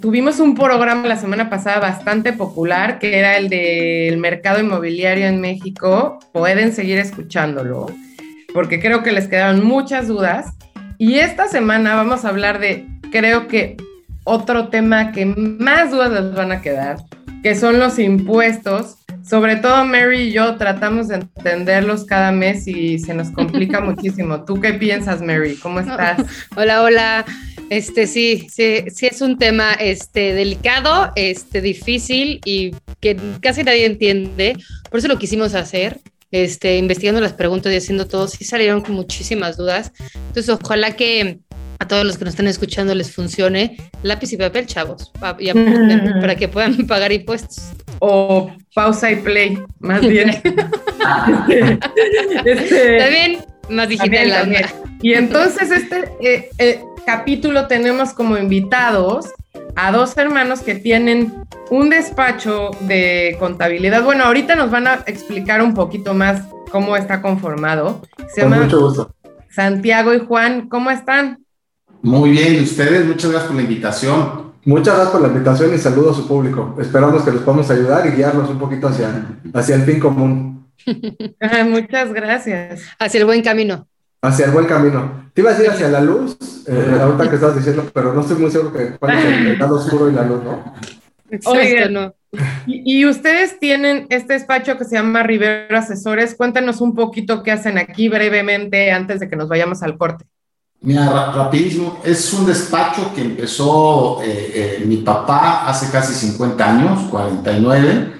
Tuvimos un programa la semana pasada bastante popular que era el del mercado inmobiliario en México. Pueden seguir escuchándolo porque creo que les quedaron muchas dudas. Y esta semana vamos a hablar de, creo que otro tema que más dudas les van a quedar, que son los impuestos sobre todo Mary y yo tratamos de entenderlos cada mes y se nos complica muchísimo. ¿Tú qué piensas, Mary? ¿Cómo estás? Hola, hola. Este sí, sí, sí es un tema este delicado, este difícil y que casi nadie entiende. Por eso lo quisimos hacer. Este, investigando las preguntas y haciendo todo, sí salieron con muchísimas dudas. Entonces, ojalá que a todos los que nos están escuchando les funcione lápiz y papel, chavos, para que puedan pagar impuestos. O pausa y play, más bien. este, también más digital. Y entonces este eh, eh, capítulo tenemos como invitados a dos hermanos que tienen un despacho de contabilidad. Bueno, ahorita nos van a explicar un poquito más cómo está conformado. Se Con mucho gusto. Santiago y Juan, ¿cómo están? Muy bien, ¿y ustedes? Muchas gracias por la invitación. Muchas gracias por la invitación y saludos a su público. Esperamos que les podamos ayudar y guiarlos un poquito hacia, hacia el fin común. Muchas gracias. Hacia el buen camino. Hacia el buen camino. Te iba a decir hacia la luz, eh, ahorita que estabas diciendo, pero no estoy muy seguro que cuál es el lado oscuro y la luz, ¿no? Oigan, no. Y, y, ustedes tienen este despacho que se llama Rivero Asesores. Cuéntanos un poquito qué hacen aquí brevemente antes de que nos vayamos al corte. Mira, rapidísimo, es un despacho que empezó eh, eh, mi papá hace casi 50 años, 49,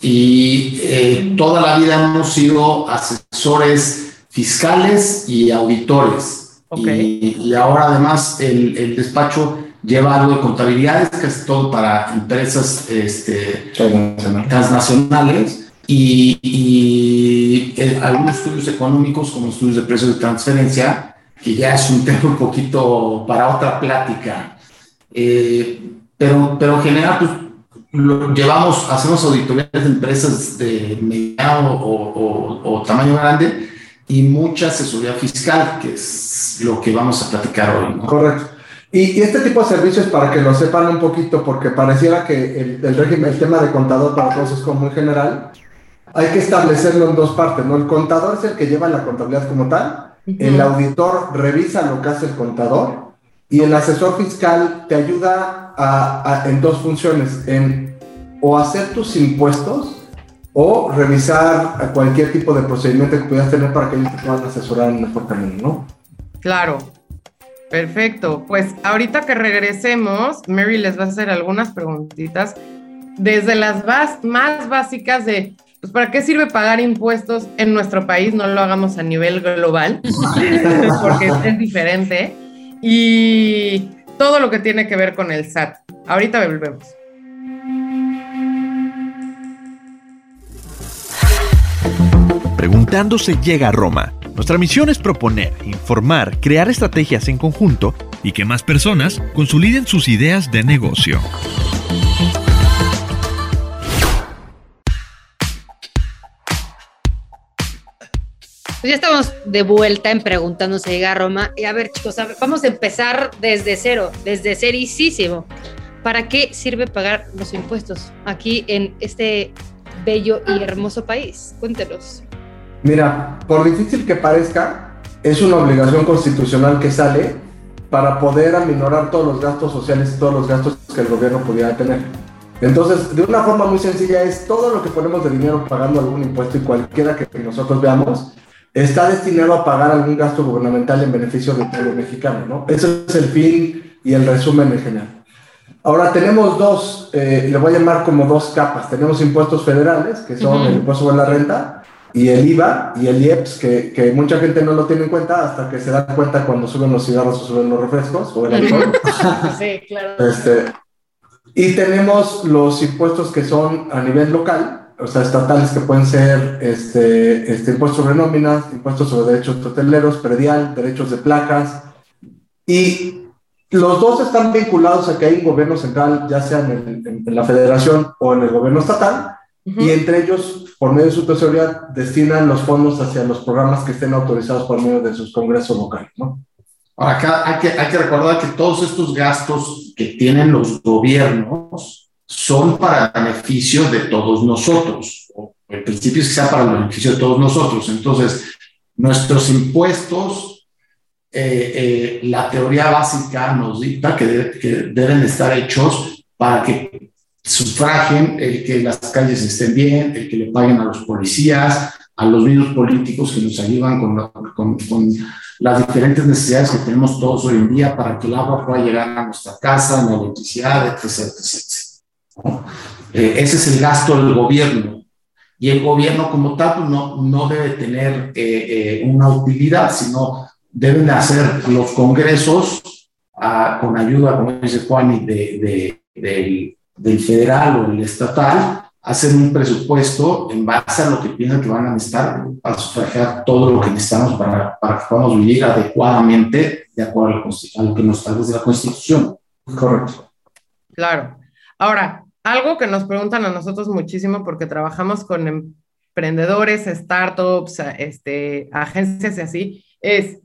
y eh, toda la vida hemos sido asesores fiscales y auditores. Y, ahora además el, despacho lleva algo de contabilidad, que es todo para empresas este, transnacionales y, y algunos estudios económicos como estudios de precios de transferencia que ya es un tema un poquito para otra plática. Eh, pero, pero en general, pues, lo llevamos, hacemos auditorías de empresas de mediano o, o, tamaño grande y mucha asesoría fiscal, que es lo que vamos a platicar hoy. ¿no? Correcto. Y, este tipo de servicios, para que lo sepan un poquito, porque pareciera que el, el régimen, el tema de contador para todos es como muy general, hay que establecerlo en dos partes, ¿no? El contador es el que lleva la contabilidad como tal, el auditor revisa lo que hace el contador y el asesor fiscal te ayuda en dos funciones, en o hacer tus impuestos o revisar cualquier tipo de procedimiento que puedas tener para que ellos te puedan asesorar en mejor camino, ¿no? Claro, perfecto. Pues ahorita que regresemos, Mary les va a hacer algunas preguntitas desde las más básicas de pues ¿para qué sirve pagar impuestos en nuestro país? No lo hagamos a nivel global, porque es diferente. Y todo lo que tiene que ver con el SAT. Ahorita volvemos. Preguntándose llega a Roma. Nuestra misión es proponer, informar, crear estrategias en conjunto y que más personas consoliden sus ideas de negocio. Pues ya estamos de vuelta en Preguntándose llega a Roma. Y a ver, chicos, vamos a empezar desde cero, desde cerísimo. ¿Para qué sirve pagar los impuestos aquí en este bello y hermoso país? Cuéntenos. Mira, por difícil que parezca, es una obligación constitucional que sale para poder aminorar todos los gastos sociales y todos los gastos que el gobierno pudiera tener. Entonces, de una forma muy sencilla es todo lo que ponemos de dinero pagando algún impuesto y cualquiera que nosotros veamos, está destinado a pagar algún gasto gubernamental en beneficio del pueblo mexicano, ¿no? Ese es el fin y el resumen en general. Ahora tenemos dos, eh, le voy a llamar como dos capas. Tenemos impuestos federales, que son el impuesto sobre la renta, y el IVA y el IEPS, que, que, mucha gente no lo tiene en cuenta hasta que se da cuenta cuando suben los cigarros o suben los refrescos o el alcohol. sí, claro. Este, y tenemos los impuestos que son a nivel local, o sea, estatales que pueden ser este, este, impuestos sobre nóminas, impuestos sobre derechos hoteleros, predial, derechos de placas. Y los dos están vinculados a que hay un gobierno central, ya sea en, la federación o en el gobierno estatal, y entre ellos, por medio de su tesorería, destinan los fondos hacia los programas que estén autorizados por medio de sus congresos locales, ¿no? Ahora, acá hay que, hay que recordar que todos estos gastos que tienen los gobiernos son para beneficio de todos nosotros. El principio es que sea para el beneficio de todos nosotros. Entonces, nuestros impuestos, eh, eh, la teoría básica nos dicta que, que deben estar hechos para que sufragen el que las calles estén bien, el que le paguen a los policías, a los mismos políticos que nos ayudan con, con, con, las diferentes necesidades que tenemos todos hoy en día para que el agua pueda llegar a nuestra casa, la electricidad, etc. etc. Eh, ese es el gasto del gobierno. Y el gobierno como tal pues, no, no debe tener eh, eh, una utilidad, sino deben hacer los congresos ah, con ayuda, como dice Juan, de, de, del federal o el estatal, hacer un presupuesto en base a lo que piensan que van a necesitar para sufragar todo lo que necesitamos para, para que podamos vivir adecuadamente de acuerdo a lo que nos establece la Constitución. Correcto. Claro. Ahora, algo que nos preguntan a nosotros muchísimo porque trabajamos con emprendedores, startups, este, agencias y así, es,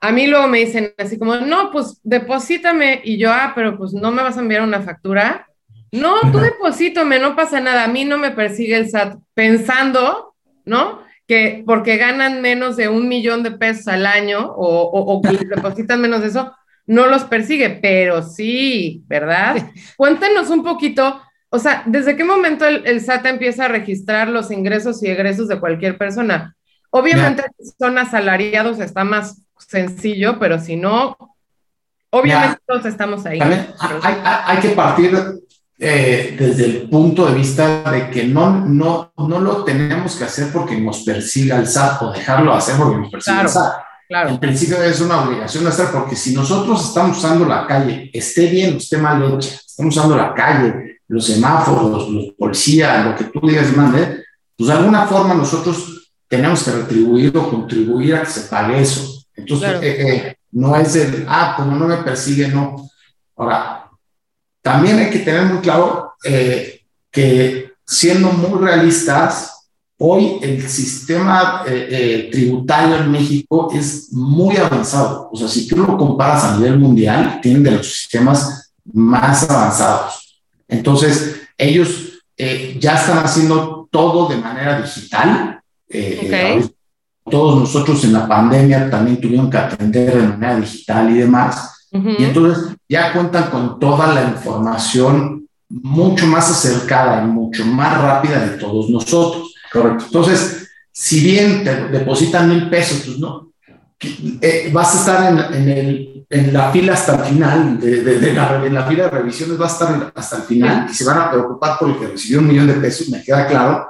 a mí luego me dicen así como, no, pues deposítame y yo, ah, pero pues no me vas a enviar una factura no, tú deposítame, no pasa nada, a mí no me persigue el SAT pensando, ¿no? Que porque ganan menos de un millón de pesos al año o, o, depositan menos de eso, no los persigue, pero sí, ¿verdad? Cuéntenos un poquito, o sea, ¿desde qué momento el, SAT empieza a registrar los ingresos y egresos de cualquier persona? Obviamente, si son asalariados está más sencillo, pero si no, obviamente todos estamos ahí. Hay, hay, que partir eh, desde el punto de vista de que no, no, no lo tenemos que hacer porque nos persiga el SAT o dejarlo hacer porque nos persiga el SAT. Claro. En principio es una obligación hacer porque si nosotros estamos usando la calle, esté bien o esté mal hecha, estamos usando la calle, los semáforos, los policías, lo que tú digas, mande, pues de alguna forma nosotros tenemos que retribuir o contribuir a que se pague eso. Entonces, eh, eh, no es el, ah, como no me persigue, no. Ahora, también hay que tener muy claro eh, que siendo muy realistas, hoy el sistema eh, eh, tributario en México es muy avanzado. O sea, si tú lo comparas a nivel mundial, tienen de los sistemas más avanzados. Entonces, ellos ya están haciendo todo de manera digital. Todos nosotros en la pandemia también tuvieron que atender de manera digital y demás. Y entonces ya cuentan con toda la información mucho más acercada y mucho más rápida de todos nosotros. Correcto. Entonces, si bien te depositan mil pesos, pues no, eh, vas a estar en, el, en, la fila hasta el final, de, la, en la fila de revisiones vas a estar hasta el final y se van a preocupar por el que recibió un millón de pesos, me queda claro,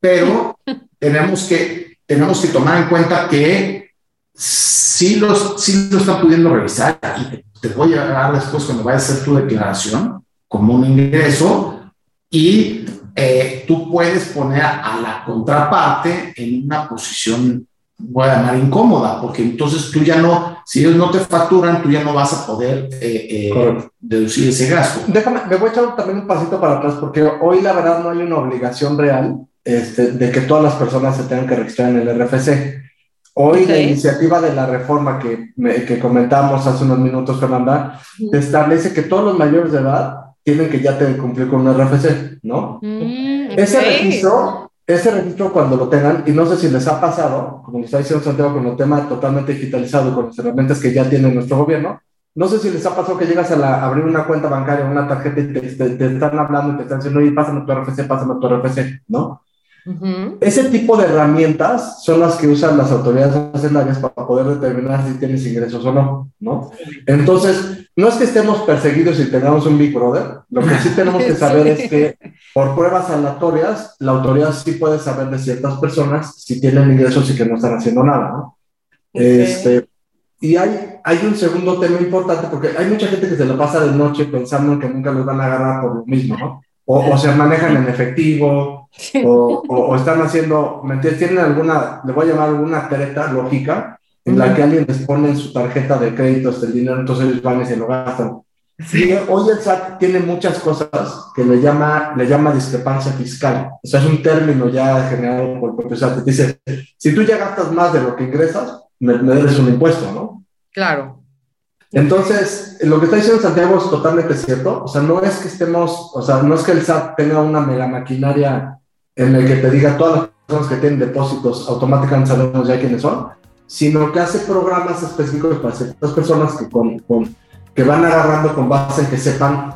pero tenemos que, tenemos que tomar en cuenta que sí, los, sí lo está pudiendo revisar y te, voy a dar después cuando vayas a hacer tu declaración como un ingreso y eh, tú puedes poner a la contraparte en una posición, voy a llamar incómoda, porque entonces tú ya no, si ellos no te facturan, tú ya no vas a poder eh, eh, deducir ese gasto. Déjame, me voy a echar también un pasito para atrás, porque hoy la verdad no hay una obligación real este, de que todas las personas se tengan que registrar en el RFC. Hoy la iniciativa de la reforma que, que comentamos hace unos minutos, Fernanda, establece que todos los mayores de edad tienen que ya tener cumplir con un RFC, ¿no? Mm, ese registro, ese registro cuando lo tengan, y no sé si les ha pasado, como les está diciendo Santiago, con el tema totalmente digitalizado y con las herramientas que ya tiene nuestro gobierno, no sé si les ha pasado que llegas a, la, abrir una cuenta bancaria, una tarjeta y te, te, están hablando y te están diciendo, oye, pásame tu RFC, pásame tu RFC, ¿no? Ese tipo de herramientas son las que usan las autoridades hacendarias para poder determinar si tienes ingresos o no, ¿no? Entonces, no es que estemos perseguidos y tengamos un Big Brother, lo que sí tenemos que saber es que por pruebas aleatorias, la autoridad sí puede saber de ciertas personas si tienen ingresos y que no están haciendo nada, ¿no? Este, y hay, hay un segundo tema importante porque hay mucha gente que se lo pasa de noche pensando que nunca los van a agarrar por lo mismo, ¿no? O, se manejan en efectivo, o, o, están haciendo, ¿me entiendes? Tienen alguna, le voy a llamar alguna treta lógica en la que alguien les pone en su tarjeta de crédito este dinero, entonces ellos van y se lo gastan. Sí. hoy el SAT tiene muchas cosas que le llama, le llama discrepancia fiscal. O sea, es un término ya generado por el propio SAT. Dice, si tú ya gastas más de lo que ingresas, me, me debes un impuesto, ¿no? Claro. Entonces, lo que está diciendo Santiago es totalmente cierto. O sea, no es que estemos, o sea, no es que el SAT tenga una mega maquinaria en el que te diga todas las personas que tienen depósitos automáticamente sabemos ya quiénes son, sino que hace programas específicos para ciertas personas que, con, con, que van agarrando con base en que sepan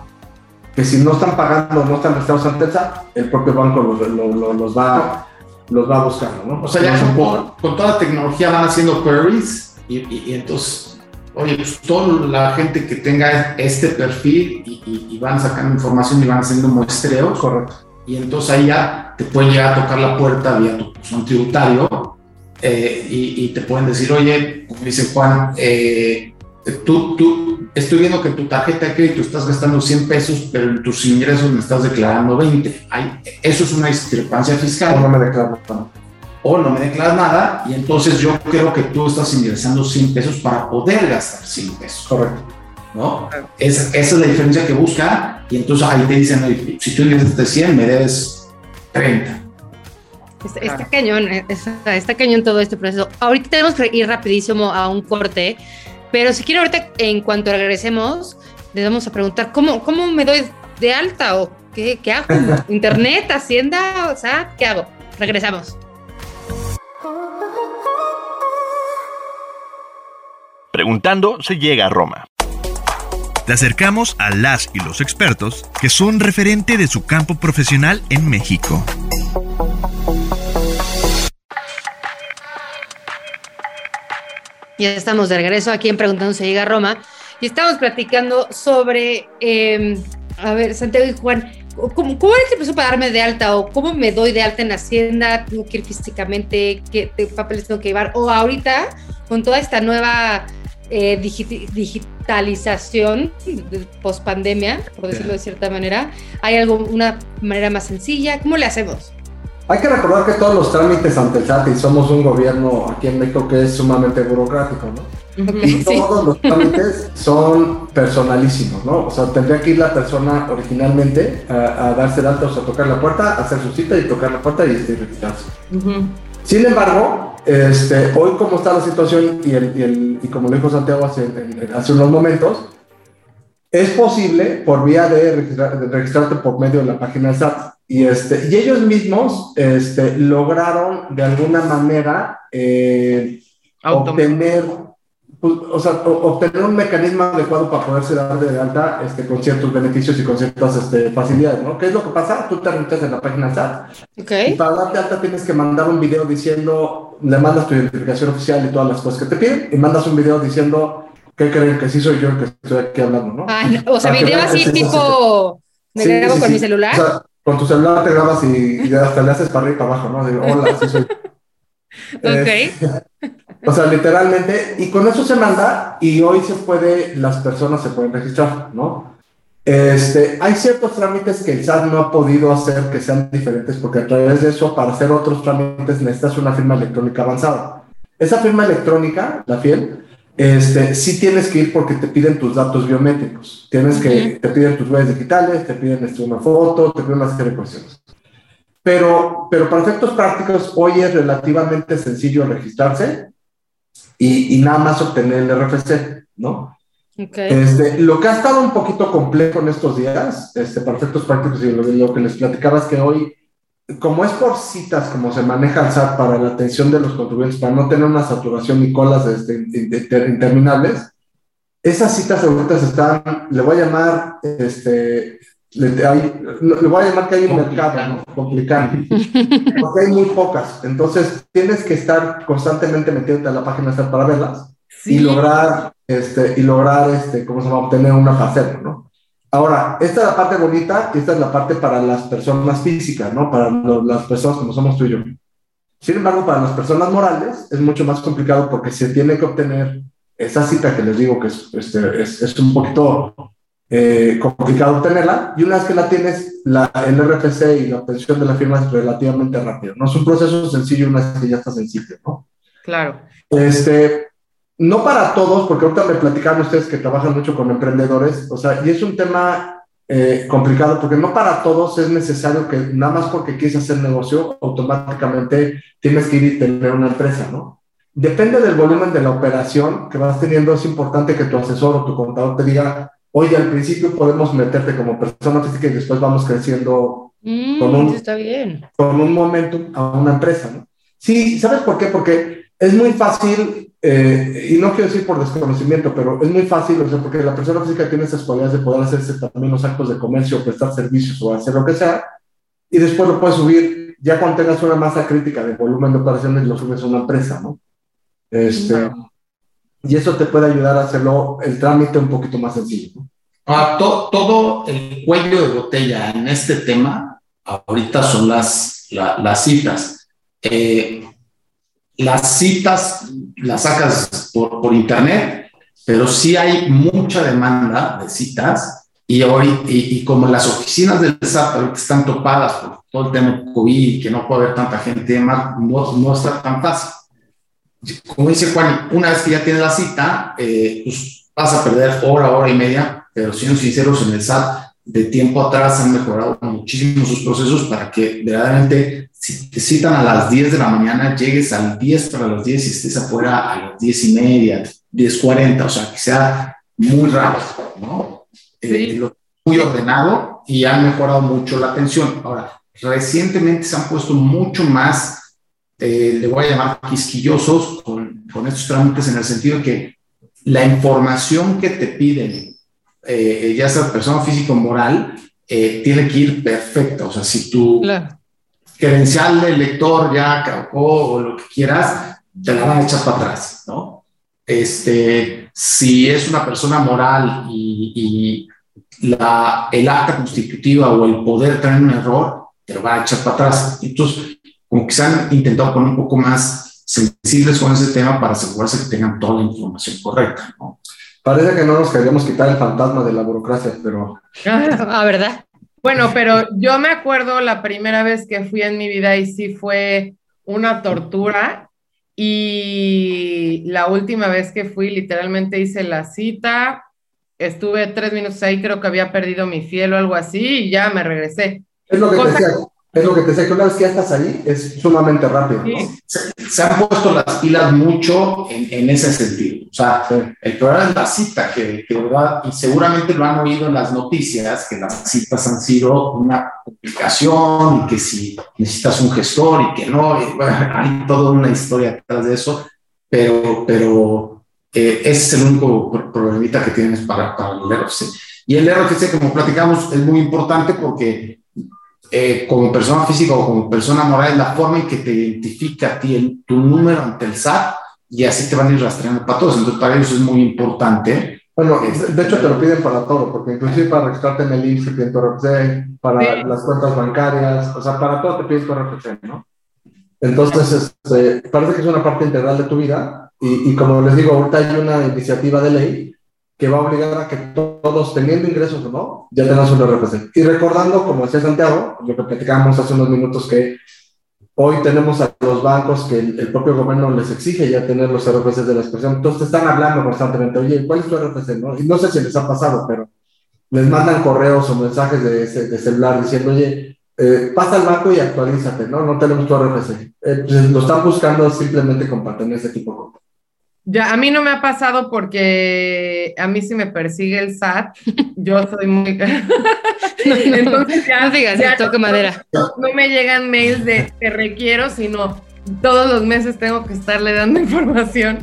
que si no están pagando, no están registrados ante el propio banco los, los, los va, los va buscando, ¿no? O sea, ya con, con toda la tecnología van haciendo queries y, y, y entonces oye, pues toda la gente que tenga este perfil y, van sacando información y van haciendo muestreos. Correcto. Y entonces ahí ya te pueden llegar a tocar la puerta vía tu son tributario eh, y, te pueden decir, oye, como dice Juan, eh, tú, tú, estoy viendo que en tu tarjeta de crédito estás gastando 100 pesos, pero en tus ingresos me estás declarando 20. eso es una discrepancia fiscal. No me declaro o no me declaras nada y entonces yo creo que tú estás ingresando 100 pesos para poder gastar 100 pesos. Correcto. ¿No? esa es la diferencia que busca y entonces ahí te dicen, si tú ingresas de 100, me debes 30. Está, cañón, eh, está, cañón todo este proceso. Ahorita tenemos que ir rapidísimo a un corte, pero si quiero ahorita, en cuanto regresemos, les vamos a preguntar, ¿cómo, cómo me doy de alta o qué, qué hago? ¿Internet, Hacienda? O sea, ¿qué hago? Regresamos. Preguntando se llega a Roma. Te acercamos a las y los expertos que son referente de su campo profesional en México. Ya estamos de regreso aquí en Preguntando se llega a Roma y estamos platicando sobre, em, a ver, Santiago y Juan, ¿cómo, ¿cómo es el proceso para darme de alta o cómo me doy de alta en Hacienda? ¿Tengo que ir físicamente? ¿Qué papeles tengo que llevar? O ahorita, con toda esta nueva eh, digitalización post pandemia, por decirlo de cierta manera? ¿Hay algo, una manera más sencilla? ¿Cómo le hacemos? Hay que recordar que todos los trámites ante el SAT y somos un gobierno aquí en México que es sumamente burocrático, ¿no? y todos los trámites son personalísimos, ¿no? O sea, tendría que ir la persona originalmente a, darse datos, a tocar la puerta, hacer su cita y tocar la puerta y registrarse. Sin embargo, este, hoy como está la situación y, el, y, como lo dijo Santiago hace, hace, unos momentos, es posible por vía de, registrarte por medio de la página del SAT. Y, este, y ellos mismos este, lograron de alguna manera eh, obtener pues, o sea, obtener un mecanismo adecuado para poderse dar de alta este, con ciertos beneficios y con ciertas este, facilidades, ¿no? ¿Qué es lo que pasa? Tú te registras en la página SAT okay. y para darte alta tienes que mandar un video diciendo, le mandas tu identificación oficial y todas las cosas que te piden y mandas un video diciendo ¿qué creen que sí soy yo el que estoy aquí hablando, ¿no? Ah, o sea, video así tipo, me grabo con mi celular. O sea, con tu celular te grabas y, hasta le haces para arriba y para abajo, ¿no? Digo, hola, sí soy. ok. Eh, o sea, literalmente, y con eso se manda y hoy se puede, las personas se pueden registrar, ¿no? Este, hay ciertos trámites que el SAT no ha podido hacer que sean diferentes porque a través de eso, para hacer otros trámites necesitas una firma electrónica avanzada. Esa firma electrónica, la fiel, este, sí tienes que ir porque te piden tus datos biométricos. Tienes que, te piden tus huellas digitales, te piden este, una foto, te piden una serie de cuestiones. Pero, pero para efectos prácticos, hoy es relativamente sencillo registrarse y, nada más obtener el RFC, ¿no? Okay. Este, lo que ha estado un poquito complejo en estos días, este, para efectos prácticos, y lo, que les platicaba es que hoy, como es por citas, como se maneja el SAT para la atención de los contribuyentes, para no tener una saturación ni colas este, interminables, esas citas ahorita están, le voy a llamar, este, le, le voy a llamar que hay un mercado ¿no? complicado, porque hay muy pocas. Entonces, tienes que estar constantemente metiéndote a la página para verlas y lograr, este, y lograr, este, ¿cómo se llama? Obtener una faceta, ¿no? Ahora, esta es la parte bonita y esta es la parte para las personas físicas, ¿no? Para las personas como somos tú y yo. Sin embargo, para las personas morales es mucho más complicado porque se tiene que obtener esa cita que les digo que es, este, es, es un poquito eh, complicado obtenerla, y una vez que la tienes, la, el RFC y la obtención de la firma es relativamente rápido. No es un proceso sencillo una vez que ya estás en sitio, ¿no? Claro. Este, no para todos, porque ahorita me platicaron ustedes que trabajan mucho con emprendedores, o sea, y es un tema eh, complicado porque no para todos es necesario que nada más porque quieres hacer negocio, automáticamente tienes que ir y tener una empresa, ¿no? Depende del volumen de la operación que vas teniendo, es importante que tu asesor o tu contador te diga, oye, al principio podemos meterte como persona física y después vamos creciendo mm, con, un, está bien. con un momentum a una empresa, ¿no? Sí, ¿sabes por qué? Porque es muy fácil, eh, y no quiero decir por desconocimiento, pero es muy fácil, o sea, porque la persona física tiene esas cualidades de poder hacerse también los actos de comercio, prestar servicios o hacer lo que sea, y después lo puedes subir, ya cuando tengas una masa crítica de volumen de operaciones, lo subes a una empresa, ¿no? Este, Y eso te puede ayudar a hacerlo el trámite un poquito más sencillo. ¿no? Ah, todo el cuello de botella en este tema, ahorita son las, las citas. Eh, las citas las sacas por, por, internet, pero sí hay mucha demanda de citas y, ahorita, y, como las oficinas del SAT están topadas por todo el tema COVID que no puede haber tanta gente, no, no está tan fácil. Como dice Juan, una vez que ya tienes la cita, eh, pues vas a perder hora, hora y media, pero siendo sinceros, en el SAT de tiempo atrás han mejorado muchísimo sus procesos para que verdaderamente si te citan a las 10 de la mañana, llegues al 10 para las 10 y estés afuera a las 10 y media, 10.40, o sea, que sea muy rápido, ¿no? Eh, muy ordenado y han mejorado mucho la atención. Ahora, recientemente se han puesto mucho más, eh, le voy a llamar quisquillosos con, con estos trámites en el sentido de que la información que te piden eh, ya sea persona física o moral, tiene que ir perfecta. O sea, si tu credencial de lector ya caucó o lo que quieras, te la van a echar para atrás, ¿no? Este, si es una persona moral y, la, el acta constitutiva o el poder trae un error, te lo van a echar para atrás. Entonces, como que se han intentado poner un poco más sensibles con ese tema para asegurarse que tengan toda la información correcta, ¿no? Parece que no nos queríamos quitar el fantasma de la burocracia, pero... Ah, ¿verdad? Bueno, pero yo me acuerdo la primera vez que fui en mi vida y sí fue una tortura. Y la última vez que fui, literalmente hice la cita, estuve tres minutos ahí, creo que había perdido mi fiel o algo así, y ya me regresé. Es lo que. Es lo que te sé que una vez que ya estás ahí es sumamente rápido. Se, han puesto las pilas mucho en, en ese sentido. O sea, el problema es la cita, que, que, verdad, y seguramente lo han oído en las noticias, que las citas han sido una complicación y que si necesitas un gestor y que no, hay toda una historia detrás de eso, pero, pero eh, ese es el único problemita que tienes para, para el RFC. Y el RFC, como platicamos, es muy importante porque eh, como persona física o como persona moral, es la forma en que te identifica a ti tu número ante el SAT y así te van a ir rastreando para todos. Entonces, para ellos es muy importante. Bueno, de hecho te lo piden para todo, porque inclusive para registrarte en el IMSS te piden tu RFC, para las cuentas bancarias, o sea, para todo te piden tu RFC, ¿no? Entonces, este, parece que es una parte integral de tu vida y, y como les digo, ahorita hay una iniciativa de ley que va a obligar a que todos, teniendo ingresos o no, ya tengan su RFC. Y recordando, como decía Santiago, lo que platicábamos hace unos minutos, que hoy tenemos a los bancos que el, propio gobierno les exige ya tener los RFCs de las personas. Entonces te están hablando constantemente, oye, ¿cuál es tu RFC? ¿no? Y no sé si les ha pasado, pero les mandan correos o mensajes de, celular diciendo, oye, eh, pasa al banco y actualízate, ¿no? No tenemos tu RFC. Eh, pues, lo están buscando simplemente con ese tipo de cosas. Ya, a mí no me ha pasado porque a mí si me persigue el SAT, yo soy muy... Entonces ya... No digas, toque madera. No, me llegan mails de te requiero, sino todos los meses tengo que estarle dando información,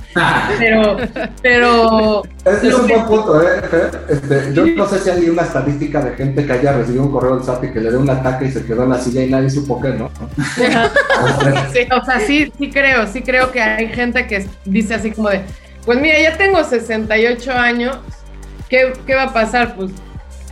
pero, pero... Es, es un buen punto, ¿eh? Este, yo no sé si hay una estadística de gente que haya recibido un correo del SAP y que le dé un ataque y se quedó en la silla y nadie supo qué, ¿no? sí, o sea, sí, sí creo, sí creo que hay gente que dice así como de, pues mira, ya tengo 68 años, ¿qué, qué va a pasar? Pues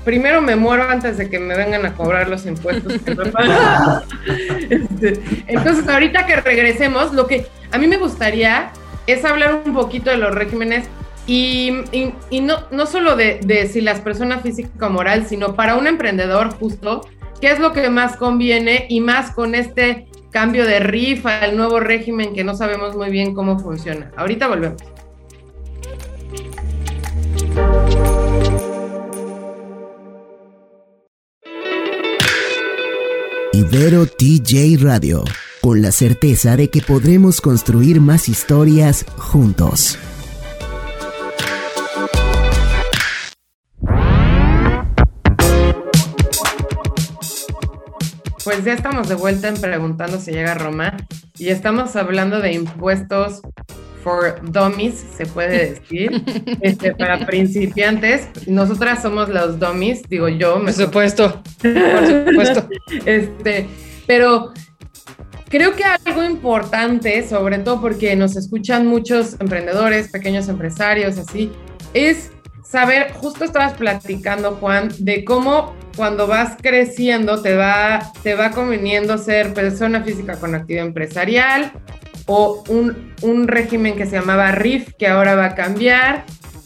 primero me muero antes de que me vengan a cobrar los impuestos que este, entonces, ahorita que regresemos, lo que a mí me gustaría es hablar un poquito de los regímenes y, y, no, no solo de, de, si las personas física o moral, sino para un emprendedor justo, qué es lo que más conviene y más con este cambio de rifa, el nuevo régimen que no sabemos muy bien cómo funciona. Ahorita volvemos. Ibero TJ Radio, con la certeza de que podremos construir más historias juntos. Pues ya estamos de vuelta en Preguntando si llega Roma y estamos hablando de impuestos for dummies, se puede decir, este, para principiantes. Nosotras somos los dummies, digo yo. Por supuesto, por supuesto. este, pero creo que algo importante, sobre todo porque nos escuchan muchos emprendedores, pequeños empresarios, así, es saber, justo estabas platicando, Juan, de cómo cuando vas creciendo te va, te va conveniendo ser persona física con actividad empresarial, o un, régimen que se llamaba RIF, que ahora va a cambiar,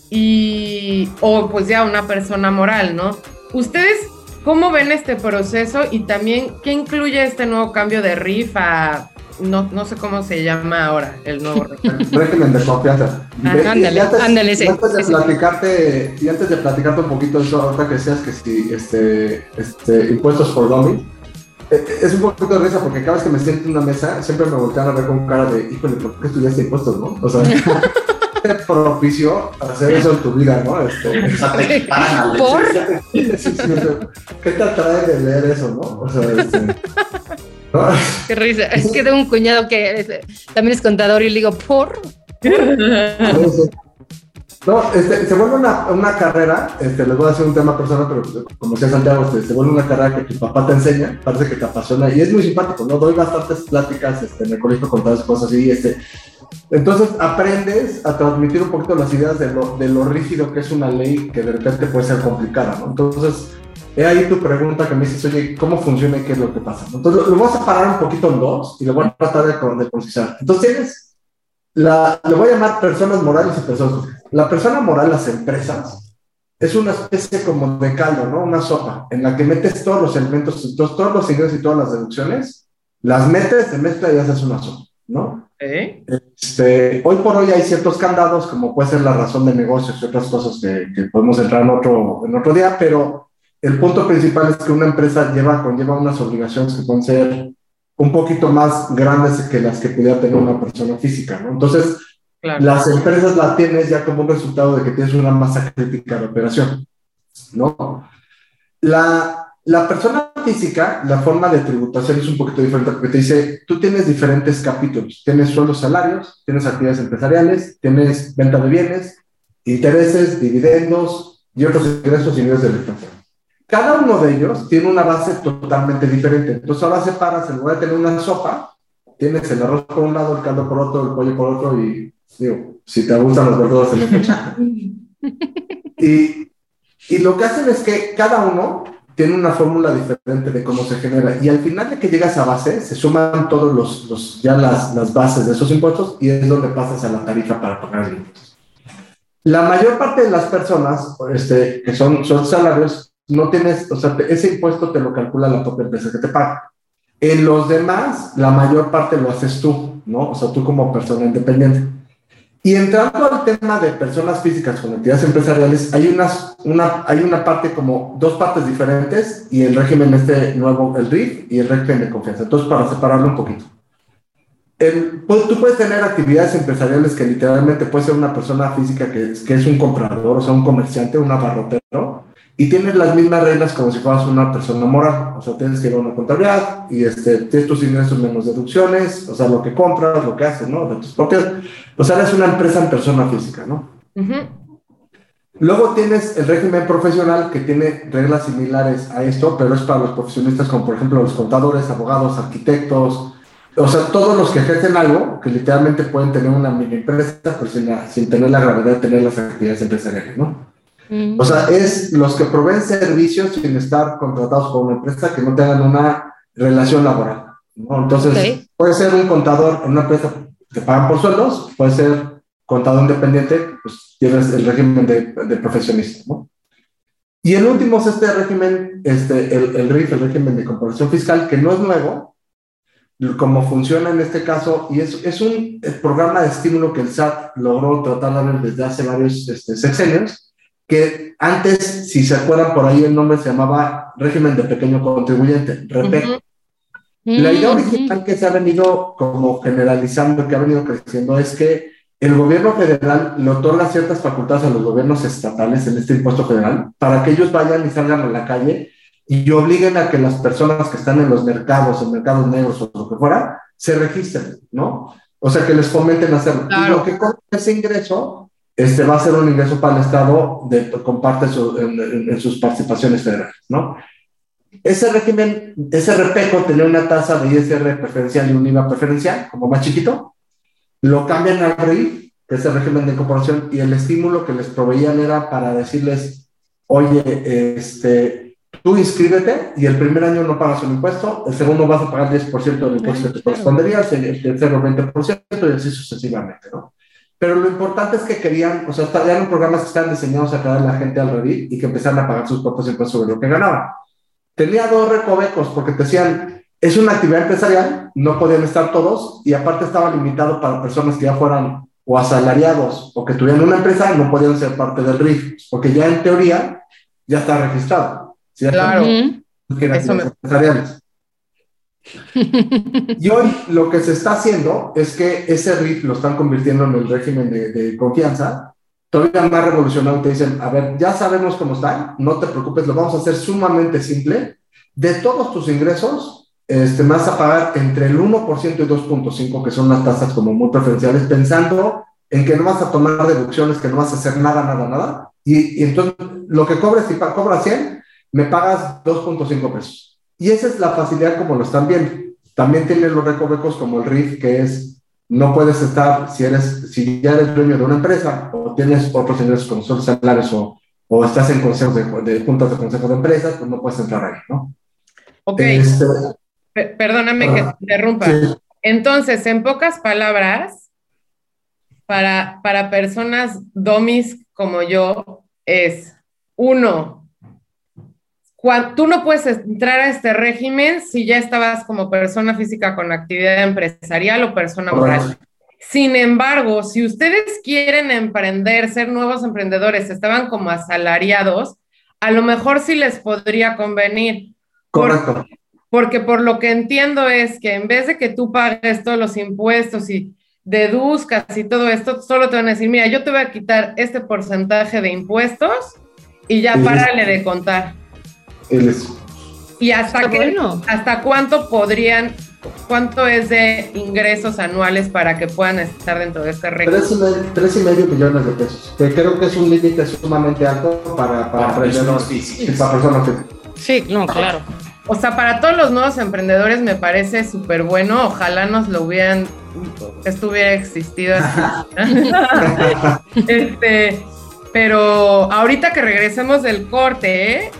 y, o pues ya una persona moral, ¿no? ¿Ustedes cómo ven este proceso y también qué incluye este nuevo cambio de RIF a, no, no sé cómo se llama ahora el nuevo régimen? de confianza. ándale, ándale, y antes de platicarte, y antes de platicarte un poquito eso, ahorita que decías que si este, este, impuestos por dummy, eh, es un poquito de risa porque cada vez que me siento en una mesa siempre me voltean a ver con cara de, híjole, ¿por qué estudiaste impuestos, no? O sea, te propicio hacer eso en tu vida, ¿no? Este, ¿Por? ¿Qué te atrae de leer eso, no? O sea, este, Qué risa. Es que tengo un cuñado que también es contador y le digo, ¿por? No, este, se vuelve una, una, carrera, este, les voy a hacer un tema personal, pero como decía Santiago, este, se vuelve una carrera que tu papá te enseña, parece que te apasiona y es muy simpático, ¿no? Doy bastantes pláticas este, en el colegio con todas cosas y este, entonces aprendes a transmitir un poquito las ideas de lo, de lo rígido que es una ley que de repente puede ser complicada, ¿no? Entonces, he ahí tu pregunta que me dices, oye, ¿cómo funciona y qué es lo que pasa? Entonces, lo, vamos a parar un poquito en dos y lo voy a tratar de, de concisar. Entonces, tienes, la, le voy a llamar personas morales y personas la persona moral, las empresas, es una especie como de caldo, ¿no? Una sopa en la que metes todos los elementos, todos, todos los ingresos y todas las deducciones, las metes, te mezcla y haces una sopa, ¿no? Este, hoy por hoy hay ciertos candados, como puede ser la razón de negocios y otras cosas que, que, podemos entrar en otro, en otro día, pero el punto principal es que una empresa lleva, conlleva unas obligaciones que pueden ser un poquito más grandes que las que pudiera tener una persona física, ¿no? Entonces, las empresas la tienes ya como un resultado de que tienes una masa crítica de operación, ¿no? La, la persona física, la forma de tributación es un poquito diferente porque te dice, tú tienes diferentes capítulos, tienes sueldos salarios, tienes actividades empresariales, tienes venta de bienes, intereses, dividendos y otros ingresos y medios de. Cada uno de ellos tiene una base totalmente diferente. Entonces ahora separas, en lugar de tener una sopa, tienes el arroz por un lado, el caldo por otro, el pollo por otro y Digo, si te gustan los verduras, se y, y lo que hacen es que cada uno tiene una fórmula diferente de cómo se genera. Y al final de que llegas a base, se suman todos los, los ya las, las, bases de esos impuestos y es donde pasas a la tarifa para pagar el impuesto. La mayor parte de las personas este, que son, son salarios, no tienes, o sea, ese impuesto te lo calcula la propia empresa que te paga. En los demás, la mayor parte lo haces tú, ¿no? O sea, tú como persona independiente. Y entrando al tema de personas físicas con entidades empresariales, hay, unas, una, hay una parte como dos partes diferentes y el régimen este nuevo, el RIF y el régimen de confianza. Entonces, para separarlo un poquito. El, pues, tú puedes tener actividades empresariales que literalmente puede ser una persona física que, que es un comprador, o sea, un comerciante, un abarrotero, y tienes las mismas reglas como si fueras una persona moral. O sea, tienes que ir a una contabilidad y este, tienes tus ingresos menos deducciones, o sea, lo que compras, lo que haces, ¿no? De tus propias. O sea, eres una empresa en persona física, ¿no? Luego tienes el régimen profesional que tiene reglas similares a esto, pero es para los profesionistas como por ejemplo los contadores, abogados, arquitectos, o sea, todos los que ejercen algo, que literalmente pueden tener una mini empresa, pero sin, sin tener la gravedad de tener las actividades empresariales, ¿no? Mm. O sea, es los que proveen servicios sin estar contratados por una empresa que no tengan una relación laboral. ¿no? Entonces, puede ser un contador en una empresa que pagan por sueldos, puede ser contador independiente, pues tienes el régimen de, de profesionista, ¿no? Y el último es este régimen, este, el, el RIF, el régimen de comparación fiscal, que no es nuevo, como funciona en este caso, y es, es un programa de estímulo que el SAT logró tratar de ver desde hace varios este, sexenios, que antes, si se acuerdan por ahí, el nombre se llamaba régimen de pequeño contribuyente, REPEC. La idea original que se ha venido como generalizando, que ha venido creciendo, es que el gobierno federal le otorga ciertas facultades a los gobiernos estatales en este impuesto federal para que ellos vayan y salgan a la calle y obliguen a que las personas que están en los mercados, en mercados negros o lo que fuera, se registren, ¿no? O sea, que les fomenten hacerlo. Y lo que con ese ingreso este, va a ser un ingreso para el Estado de, con parte en, sus participaciones federales, ¿no? Ese régimen, ese repejo tenía una tasa de ISR preferencial y un IVA preferencial, como más chiquito, lo cambian al RIF, que es el régimen de incorporación, y el estímulo que les proveían era para decirles, oye, este, tú inscríbete y el primer año no pagas un impuesto, el segundo vas a pagar 10% del impuesto que te correspondería, el tercero 20% y así sucesivamente, ¿no? Pero lo importante es que querían, o sea, eran programas que estaban diseñados a traer a la gente al REDIT y que empezaran a pagar sus propios impuestos sobre lo que ganaban. Tenía dos recovecos porque te decían, es una actividad empresarial, no podían estar todos y aparte estaba limitado para personas que ya fueran o asalariados o que tuvieran una empresa, no podían ser parte del RIF, porque ya en teoría ya está registrado. Claro. Eso me... empresariales. Y hoy lo que se está haciendo es que ese RIF lo están convirtiendo en el régimen de, confianza, todavía más revolucionario. Te dicen, a ver, ya sabemos cómo está, no te preocupes, lo vamos a hacer sumamente simple. De todos tus ingresos, este, vas a pagar entre el 1% y 2.5%, que son unas tasas como muy preferenciales, pensando en que no vas a tomar deducciones, que no vas a hacer nada, nada, nada. Y, y entonces, lo que cobres, si cobras 100, me pagas 2.5 pesos. Y esa es la facilidad como lo están viendo. También tiene los recovecos como el RIF, que es, no puedes estar, si, eres, si ya eres dueño de una empresa o tienes otros ingresos como son salarios o, o estás en consejos de, juntas de consejos de empresas, pues no puedes entrar ahí, ¿no? Ok. Este, perdóname que te interrumpa. Entonces, en pocas palabras, para, para personas domis como yo, es uno, tú no puedes entrar a este régimen si ya estabas como persona física con actividad empresarial o persona moral. Sin embargo, si ustedes quieren emprender, ser nuevos emprendedores, estaban como asalariados, a lo mejor sí les podría convenir. Correcto. Porque, por lo que entiendo es que en vez de que tú pagues todos los impuestos y deduzcas y todo esto, solo te van a decir, mira, yo te voy a quitar este porcentaje de impuestos y ya párale de contar. ¿Y hasta, qué, hasta cuánto podrían, cuánto es de ingresos anuales para que puedan estar dentro de este régimen? Tres y, medio, millones de pesos, que creo que es un límite sumamente alto para, para, personas físicas. Sí, no, claro. O sea, para todos los nuevos emprendedores me parece súper bueno. Ojalá nos lo hubieran, esto hubiera existido así. este, pero ahorita que regresemos del corte, ¿eh?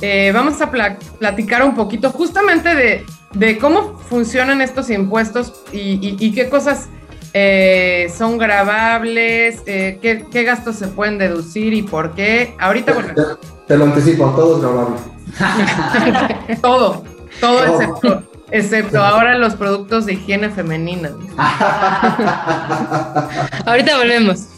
Eh, vamos a platicar un poquito justamente de, cómo funcionan estos impuestos y, qué cosas eh, son grabables, eh, qué, gastos se pueden deducir y por qué. Ahorita, bueno. Te, lo anticipo, todo es grabable. todo, todo, excepto, excepto ahora los productos de higiene femenina. Ahorita volvemos.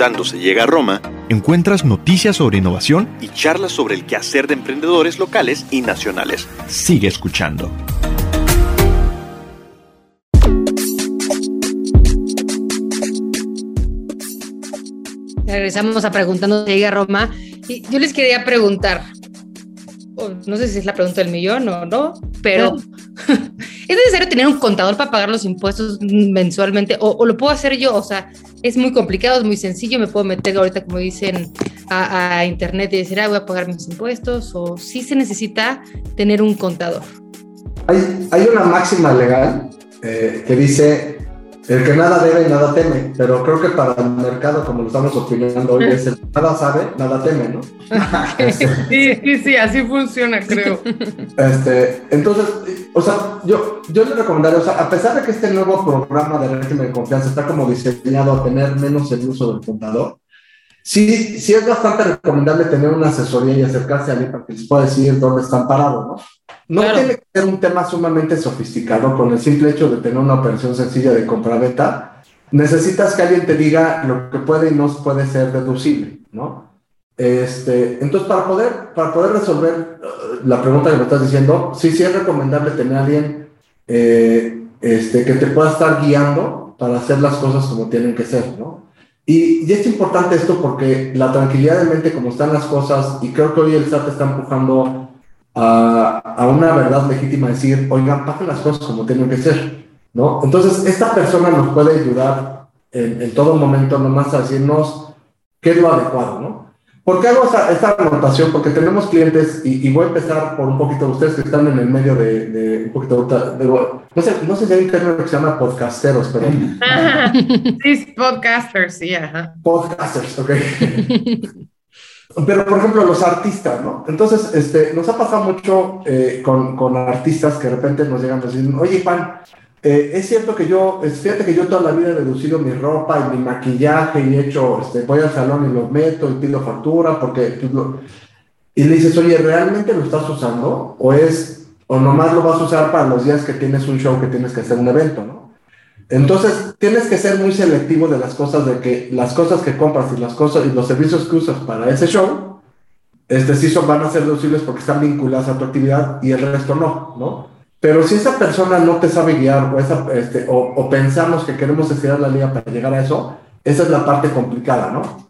Preguntando se llega a Roma, encuentras noticias sobre innovación y charlas sobre el quehacer de emprendedores locales y nacionales. Sigue escuchando. Regresamos a preguntando si llega a Roma. Y yo les quería preguntar, no sé si es la pregunta del millón o no, pero ¿es necesario tener un contador para pagar los impuestos mensualmente? O, lo puedo hacer yo? O sea, es muy complicado, es muy sencillo, me puedo meter ahorita, como dicen, a, internet y decir, ah, voy a pagar mis impuestos, o sí se necesita tener un contador. Hay, una máxima legal eh, que dice el que nada debe, nada teme, pero creo que para el mercado, como lo estamos opinando hoy, es el que nada sabe, nada teme, ¿no? sí, sí, sí, así funciona, creo. Este, entonces, o sea, yo, yo le recomendaría, o sea, a pesar de que este nuevo programa de régimen de confianza está como diseñado a tener menos el uso del contador, sí, sí es bastante recomendable tener una asesoría y acercarse a alguien para que les pueda decir dónde están parados, ¿no? No tiene que ser un tema sumamente sofisticado con el simple hecho de tener una operación sencilla de compra-venta. Necesitas que alguien te diga lo que puede y no puede ser deducible, ¿no? Este, entonces, para poder, para poder resolver uh, la pregunta que me estás diciendo, sí, sí es recomendable tener a alguien eh, este, que te pueda estar guiando para hacer las cosas como tienen que ser, ¿no? Y, y, es importante esto porque la tranquilidad de mente, como están las cosas, y creo que hoy el SAT está empujando a, una verdad legítima, decir, oigan, pasen las cosas como tienen que ser, ¿no? Entonces, esta persona nos puede ayudar en, todo momento nomás a decirnos qué es lo adecuado, ¿no? ¿Por qué hago esta, anotación? Porque tenemos clientes, y, voy a empezar por un poquito, ustedes que están en el medio de, un poquito de, no, sé, no sé si hay un término que se llama podcasteros, pero... sí, podcasters, sí, ajá. Podcasters, ok. Pero, por ejemplo, los artistas, ¿no? Entonces, este, nos ha pasado mucho eh, con, con, artistas que de repente nos llegan a decir, oye, Juan, eh, es cierto que yo, fíjate que yo toda la vida he reducido mi ropa y mi maquillaje y he hecho, este, voy al salón y lo meto y pido factura porque... Pues, y le dices, oye, ¿realmente lo estás usando? ¿O es, o nomás lo vas a usar para los días que tienes un show, que tienes que hacer un evento, ¿no? Entonces, tienes que ser muy selectivo de las cosas, de que las cosas que compras y las cosas y los servicios que usas para ese show, este sí son, van a ser deducibles porque están vinculadas a tu actividad y el resto no, ¿no? Pero si esa persona no te sabe guiar o, esa, este, pensamos que queremos estirar la liga para llegar a eso, esa es la parte complicada, ¿no?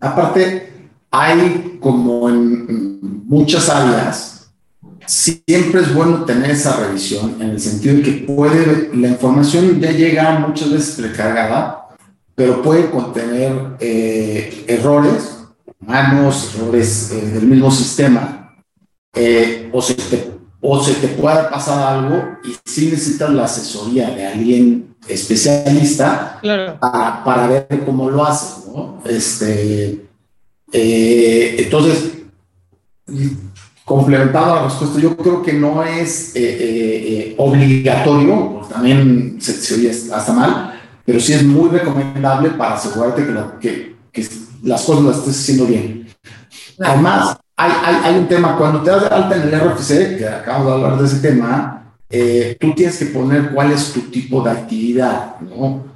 Aparte, hay como en muchas áreas, siempre es bueno tener esa revisión en el sentido de que puede, la información ya llega muchas veces precargada, pero puede contener eh, errores humanos, errores eh, del mismo sistema, eh, o, se te, o se te puede pasar algo y si necesitas la asesoría de alguien especialista para, ver cómo lo haces, ¿no? Este, entonces, complementado a la respuesta, yo creo que no es eh, eh, eh, obligatorio, también se, oye hasta mal, pero sí es muy recomendable para asegurarte que, que, las cosas las estés haciendo bien. Además, hay, hay, hay, un tema, cuando te das de alta en el RFC, que acabamos de hablar de ese tema, tú tienes que poner cuál es tu tipo de actividad, ¿no?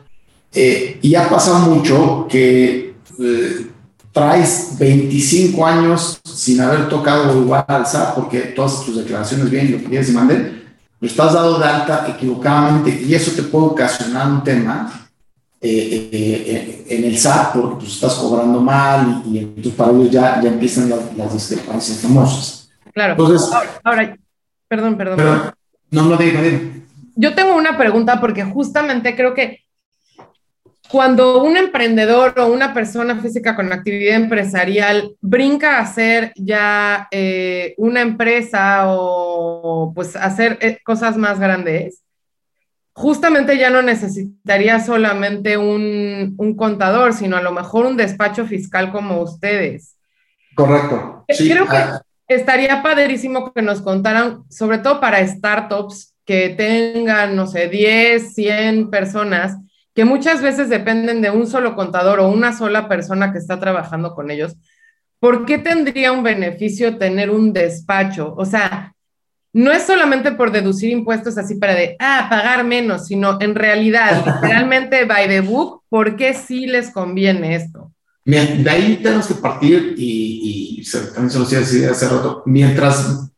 y ha pasado mucho que traes 25 años sin haber tocado igual al SAT porque todas tus declaraciones bien, lo que quieres y manden, lo estás dado de alta equivocadamente y eso te puede ocasionar un tema eh, eh, eh, en el SAT porque pues, estás cobrando mal y, en tus pagos ya, ya empiezan las, discrepancias famosas. Claro. Entonces, ahora, perdón, perdón, No, no, digo, digo. Yo tengo una pregunta porque justamente creo que cuando un emprendedor o una persona física con actividad empresarial brinca a hacer ya eh, una empresa o pues hacer eh, cosas más grandes, justamente ya no necesitaría solamente un, contador, sino a lo mejor un despacho fiscal como ustedes. Correcto. Creo que ah. estaría padrísimo que nos contaran, sobre todo para startups, que tengan, no sé, 10, 100 personas que muchas veces dependen de un solo contador o una sola persona que está trabajando con ellos, ¿por qué tendría un beneficio tener un despacho? O sea, no es solamente por deducir impuestos así para de, ah, pagar menos, sino en realidad, realmente by the book, ¿por qué sí les conviene esto? De ahí tenemos que partir y, y también se lo decía hace rato, mientras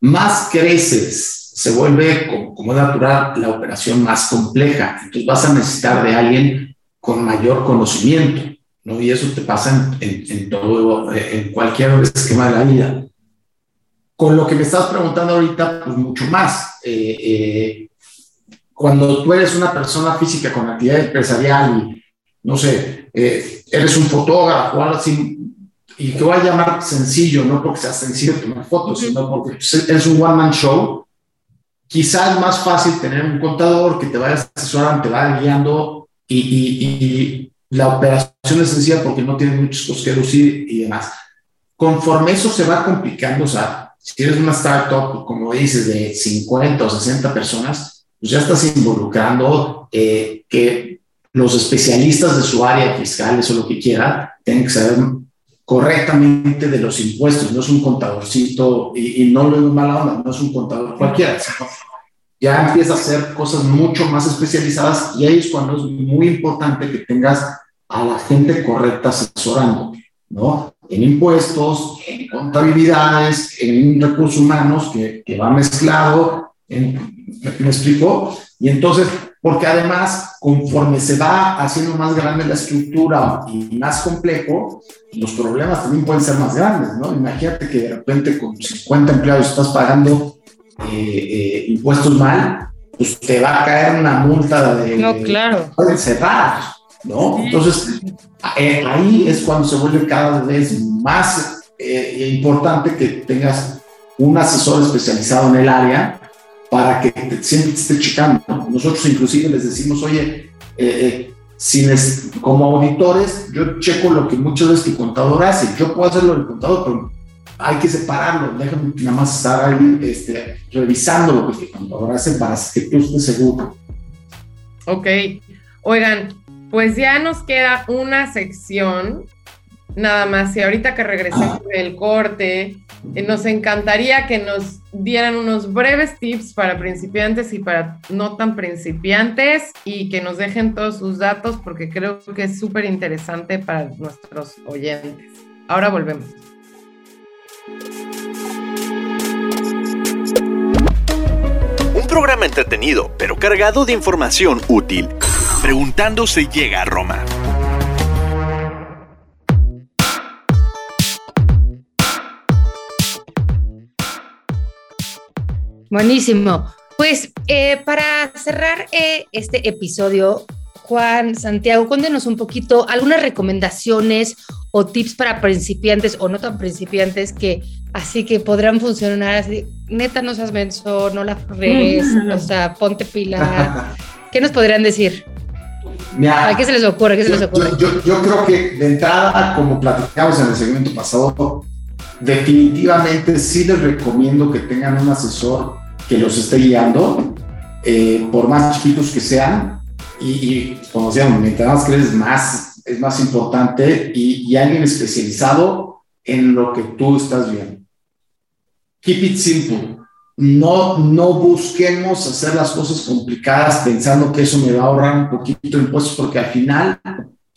más creces se vuelve, como, natural, la operación más compleja. Entonces vas a necesitar de alguien con mayor conocimiento, ¿no? Y eso te pasa en, todo, en cualquier esquema de la vida. Con lo que me estás preguntando ahorita, pues mucho más. Eh, eh, cuando tú eres una persona física con actividad empresarial y, no sé, eh, eres un fotógrafo o algo así, y que voy a llamar sencillo, no porque sea sencillo tomar fotos, sino porque pues, es un one-man show, Quizás es más fácil tener un contador que te vaya asesorando, te va guiando y, y, la operación es sencilla porque no tiene muchos costos que reducir y demás. Conforme eso se va complicando, o sea, si eres una startup, como dices, de 50 o 60 personas, pues ya estás involucrando eh, que los especialistas de su área fiscal, eso lo que quiera, tienen que saber correctamente de los impuestos, no es un contadorcito, y, no lo digo mala onda, no es un contador cualquiera, ya empieza a hacer cosas mucho más especializadas y ahí es cuando es muy importante que tengas a la gente correcta asesorando, ¿no? En impuestos, en contabilidades, en recursos humanos que, que va mezclado, en, ¿me explico? Y entonces porque además, conforme se va haciendo más grande la estructura y más complejo, los problemas también pueden ser más grandes, ¿no? Imagínate que de repente con 50 empleados estás pagando eh, eh, impuestos mal, pues te va a caer una multa de... No, claro. Pueden cerrar, ¿no? Entonces, eh, ahí es cuando se vuelve cada vez más importante que tengas un asesor especializado en el área para que siempre esté checando. Nosotros inclusive les decimos, oye, eh, eh como auditores, yo checo lo que muchas veces tu contador hace. Yo puedo hacerlo el contador, pero hay que separarlo. Déjame nada más estar ahí este, revisando lo que tu contador hace para que tú estés seguro. Ok. Oigan, pues ya nos queda una sección nada más. Y ahorita que regresemos del corte, eh, nos encantaría que nos dieran unos breves tips para principiantes y para no tan principiantes y que nos dejen todos sus datos porque creo que es súper interesante para nuestros oyentes. Ahora volvemos. Un programa entretenido, pero cargado de información útil. Preguntando se llega a Roma. Buenísimo. Pues eh, para cerrar eh, este episodio, Juan, Santiago, cuéntenos un poquito algunas recomendaciones o tips para principiantes o no tan principiantes que así que podrán funcionar así. Neta, no seas menso, no la regues, o sea, ponte pila. ¿Qué nos podrían decir? ¿A qué se les ocurre? ¿Qué se les ocurre? Yo, yo, creo que de entrada, como platicamos en el segmento pasado, definitivamente sí les recomiendo que tengan un asesor que los esté guiando, eh, por más chiquitos que sean, y, como decíamos, mientras más crees, más es más importante y, alguien especializado en lo que tú estás viendo. Keep it simple. No, no busquemos hacer las cosas complicadas pensando que eso me va a ahorrar un poquito de impuestos, porque al final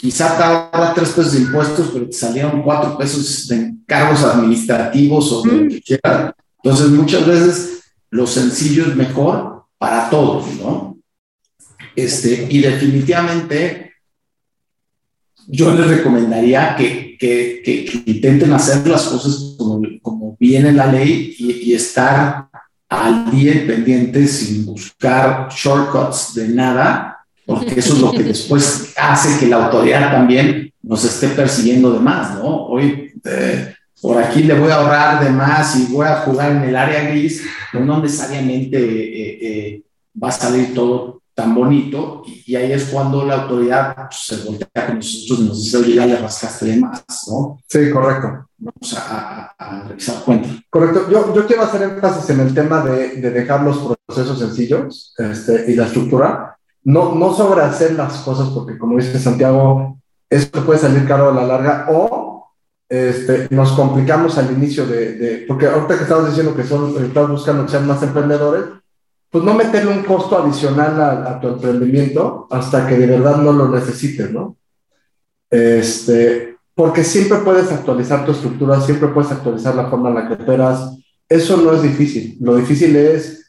quizá ahorra tres pesos de impuestos, pero te salieron cuatro pesos de cargos administrativos o lo que quieras. Entonces, muchas veces lo sencillo es mejor para todos, ¿no? Este, y definitivamente yo les recomendaría que, que, que, intenten hacer las cosas como, como viene la ley y, y, estar al día y pendiente sin buscar shortcuts de nada, porque eso es lo que después hace que la autoridad también nos esté persiguiendo de más, ¿no? Hoy eh, por aquí le voy a ahorrar de más y voy a jugar en el área gris, pero no necesariamente eh, eh, va a salir todo tan bonito, y, ahí es cuando la autoridad pues, se voltea con nosotros y nos dice, oye, ya le rascaste de más, ¿no? Sí, correcto. Vamos a, a, revisar cuenta. Correcto. Yo, yo quiero hacer énfasis en el tema de, de dejar los procesos sencillos este, y la estructura. No, no sobre hacer las cosas, porque como dice Santiago, esto puede salir caro a la larga, o este, nos complicamos al inicio de, de, porque ahorita que estamos diciendo que son, estás buscando que sean más emprendedores, pues no meterle un costo adicional a, tu emprendimiento hasta que de verdad no lo necesites, ¿no? Este, porque siempre puedes actualizar tu estructura, siempre puedes actualizar la forma en la que operas. Eso no es difícil. Lo difícil es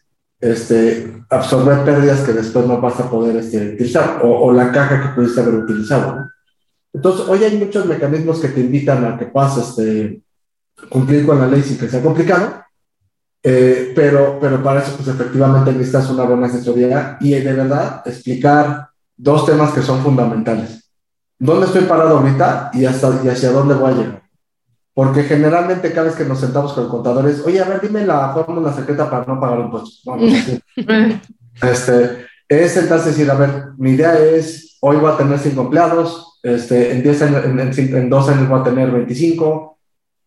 este, absorber pérdidas que después no vas a poder este, utilizar o, o, la caja que pudiste haber utilizado. ¿no? Entonces, hoy hay muchos mecanismos que te invitan a que puedas este, cumplir con la ley sin que sea complicado eh, pero, pero para eso, pues efectivamente necesitas una buena asesoría y de verdad explicar dos temas que son fundamentales. ¿Dónde estoy parado ahorita y, hasta, y hacia dónde voy a llegar? Porque generalmente cada vez que nos sentamos con el contador es, oye, a ver, dime la fórmula secreta para no pagar impuestos. este, es entonces decir, a ver, mi idea es, hoy voy a tener cinco empleados, este, en, diez años, en, en, en dos años voy a tener 25,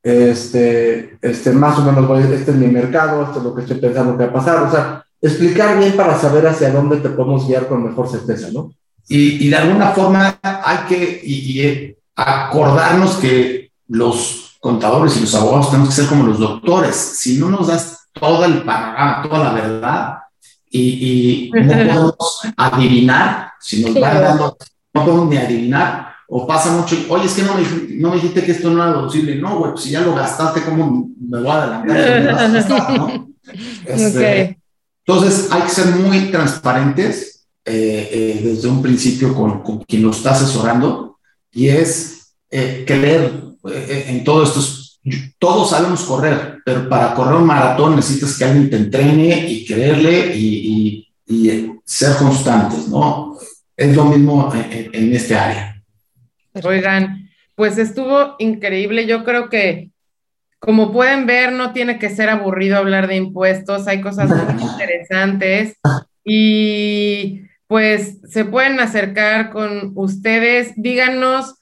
este, este, más o menos voy, este es mi mercado, esto es lo que estoy pensando que va a pasar, o sea, explicar bien para saber hacia dónde te podemos guiar con mejor certeza, ¿no? Y, y de alguna forma hay que y, y acordarnos que los contadores y los abogados tenemos que ser como los doctores, si no nos das todo el panorama, toda la verdad, y, y no podemos adivinar, si nos van dando, no podemos ni adivinar, o pasa mucho, oye, es que no me, no me dijiste que esto no era deducible. No, güey, pues si ya lo gastaste, ¿cómo me voy a adelantar? ¿no? Este, entonces, hay que ser muy transparentes eh, eh, desde un principio con, con, quien lo está asesorando y es eh, creer en todo esto. Todos sabemos correr, pero para correr un maratón necesitas que alguien te entrene y creerle y, y, y ser constantes, ¿no? Es lo mismo en, en este área. Oigan, pues estuvo increíble. Yo creo que, como pueden ver, no tiene que ser aburrido hablar de impuestos. Hay cosas muy interesantes y pues se pueden acercar con ustedes. Díganos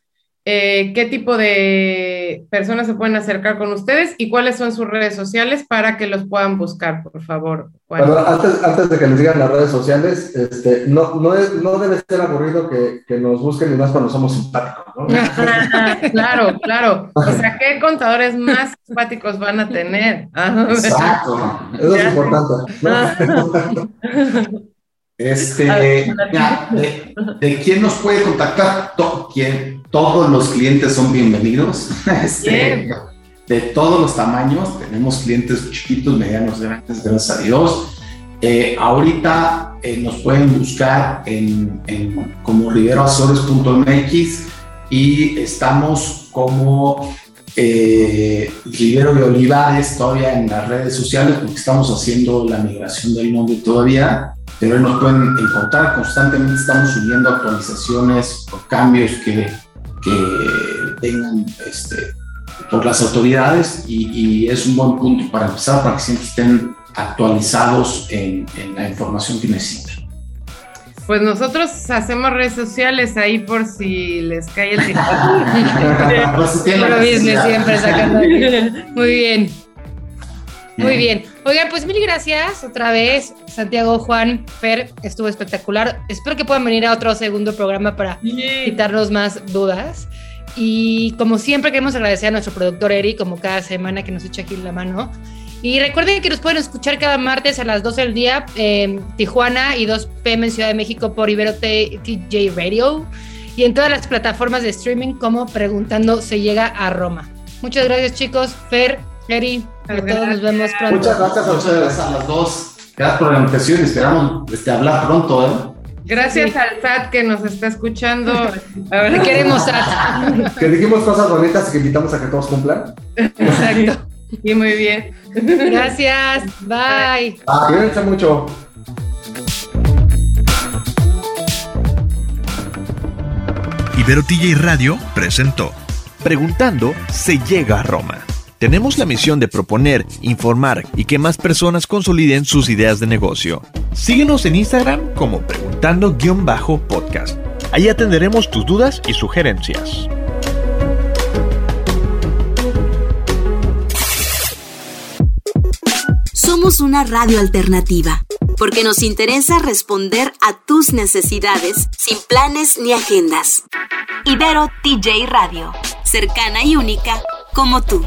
eh, qué tipo de personas se pueden acercar con ustedes y cuáles son sus redes sociales para que los puedan buscar, por favor. antes, antes, de que les digan las redes sociales, este, no, no, es, no debe ser aburrido que, que, nos busquen y más cuando somos simpáticos, ¿no? claro, claro. O sea, ¿qué contadores más simpáticos van a tener? Exacto. Eso es importante. Este, de, de, quién nos puede contactar? Todos los clientes son bienvenidos. Este, de todos los tamaños, tenemos clientes chiquitos, medianos, grandes, gracias a Dios. Eh, ahorita eh, nos pueden buscar en, en como riveroazores.mx y estamos como eh, Rivero de Olivares todavía en las redes sociales porque estamos haciendo la migración del nombre todavía pero nos pueden encontrar constantemente, estamos subiendo actualizaciones o cambios que, que tengan este, por las autoridades y, y, es un buen punto para empezar, para que siempre estén actualizados en, en la información que necesitan. Pues nosotros hacemos redes sociales ahí por si les cae el pues Muy bien. Muy bien. Oigan, pues mil gracias otra vez, Santiago, Juan, Fer, estuvo espectacular. Espero que puedan venir a otro segundo programa para quitarnos más dudas. Y como siempre queremos agradecer a nuestro productor Eri, como cada semana que nos echa aquí la mano. Y recuerden que nos pueden escuchar cada martes a las 12 del día en Tijuana y 2 pm en Ciudad de México por Ibero TJ Radio y en todas las plataformas de streaming como Preguntando se llega a Roma. Muchas gracias chicos, Fer, Eri, a todos nos vemos pronto. Muchas gracias a ustedes. a las dos. Gracias por la invitación y esperamos este, hablar pronto. ¿eh? Gracias sí. al SAT que nos está escuchando. A ver, queremos SAT. Que dijimos cosas bonitas y que invitamos a que todos cumplan. Exacto. Y muy bien. Gracias. Bye. Ah, cuídense mucho. Ibero TJ Radio presentó Preguntando se llega a Roma. Tenemos la misión de proponer, informar y que más personas consoliden sus ideas de negocio. Síguenos en Instagram como Preguntando Contando-podcast. Ahí atenderemos tus dudas y sugerencias. Somos una radio alternativa, porque nos interesa responder a tus necesidades sin planes ni agendas. Ibero TJ Radio, cercana y única como tú.